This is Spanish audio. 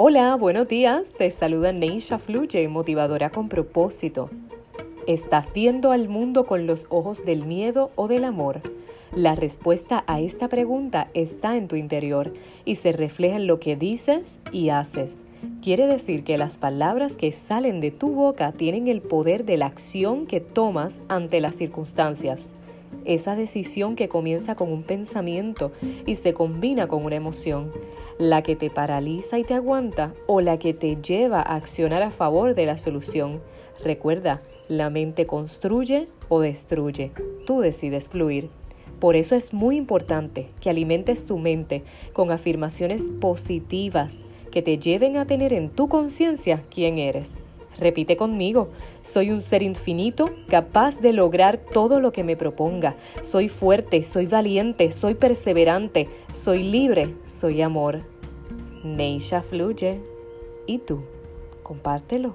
Hola, buenos días. Te saluda Neisha Fluye, motivadora con propósito. ¿Estás viendo al mundo con los ojos del miedo o del amor? La respuesta a esta pregunta está en tu interior y se refleja en lo que dices y haces. Quiere decir que las palabras que salen de tu boca tienen el poder de la acción que tomas ante las circunstancias. Esa decisión que comienza con un pensamiento y se combina con una emoción la que te paraliza y te aguanta o la que te lleva a accionar a favor de la solución. Recuerda, la mente construye o destruye. Tú decides fluir. Por eso es muy importante que alimentes tu mente con afirmaciones positivas que te lleven a tener en tu conciencia quién eres. Repite conmigo, soy un ser infinito capaz de lograr todo lo que me proponga. Soy fuerte, soy valiente, soy perseverante, soy libre, soy amor. Neisha fluye. ¿Y tú? Compártelo.